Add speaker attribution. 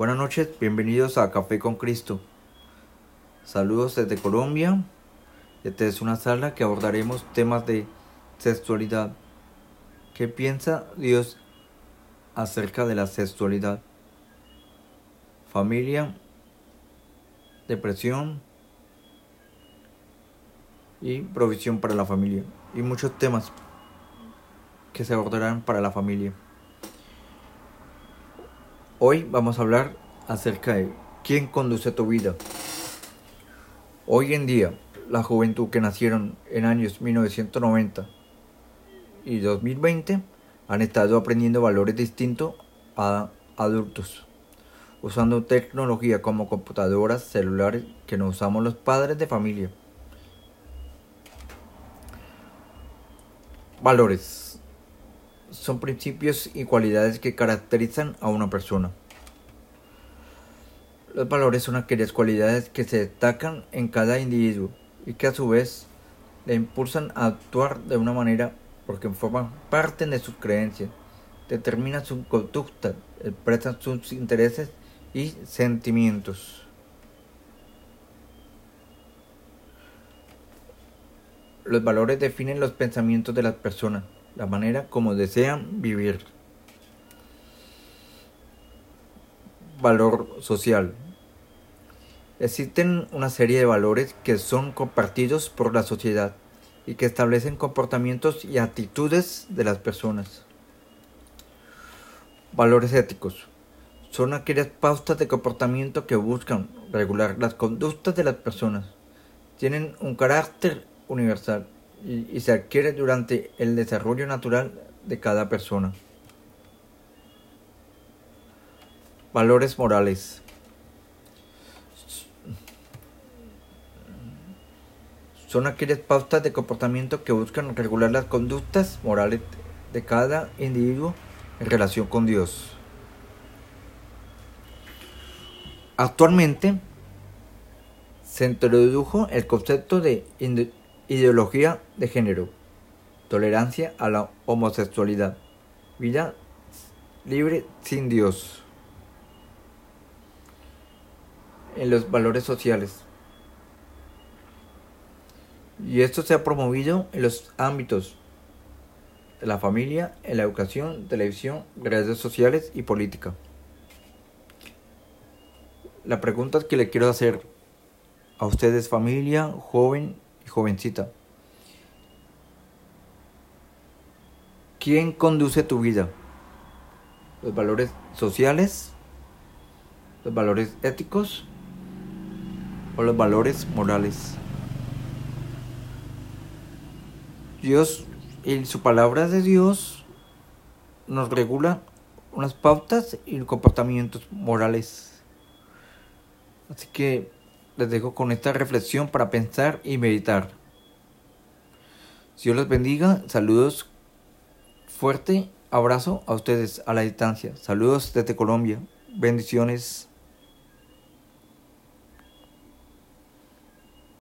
Speaker 1: Buenas noches, bienvenidos a Café con Cristo. Saludos desde Colombia. Esta es una sala que abordaremos temas de sexualidad. ¿Qué piensa Dios acerca de la sexualidad? Familia, depresión y provisión para la familia. Y muchos temas que se abordarán para la familia. Hoy vamos a hablar acerca de quién conduce tu vida. Hoy en día, la juventud que nacieron en años 1990 y 2020 han estado aprendiendo valores distintos a adultos, usando tecnología como computadoras, celulares que no usamos los padres de familia. Valores son principios y cualidades que caracterizan a una persona. Los valores son aquellas cualidades que se destacan en cada individuo y que a su vez le impulsan a actuar de una manera porque forman parte de sus creencias, determinan su conducta, expresan sus intereses y sentimientos. Los valores definen los pensamientos de las personas la manera como desean vivir. Valor social. Existen una serie de valores que son compartidos por la sociedad y que establecen comportamientos y actitudes de las personas. Valores éticos. Son aquellas pautas de comportamiento que buscan regular las conductas de las personas. Tienen un carácter universal y, se adquiere durante el desarrollo natural de cada persona. Valores morales. Son aquellas pautas de comportamiento que buscan regular las conductas morales de cada individuo en relación con Dios. Actualmente se introdujo el concepto de Ideología de género. Tolerancia a la homosexualidad. Vida libre sin Dios. En los valores sociales. Y esto se ha promovido en los ámbitos de la familia, en la educación, televisión, redes sociales y política. La pregunta que le quiero hacer a ustedes familia, joven jovencita. ¿Quién conduce tu vida? ¿Los valores sociales? ¿Los valores éticos? ¿O los valores morales? Dios y su palabra de Dios nos regula unas pautas y comportamientos morales. Así que les dejo con esta reflexión para pensar y meditar. Dios los bendiga. Saludos fuerte. Abrazo a ustedes a la distancia. Saludos desde Colombia. Bendiciones.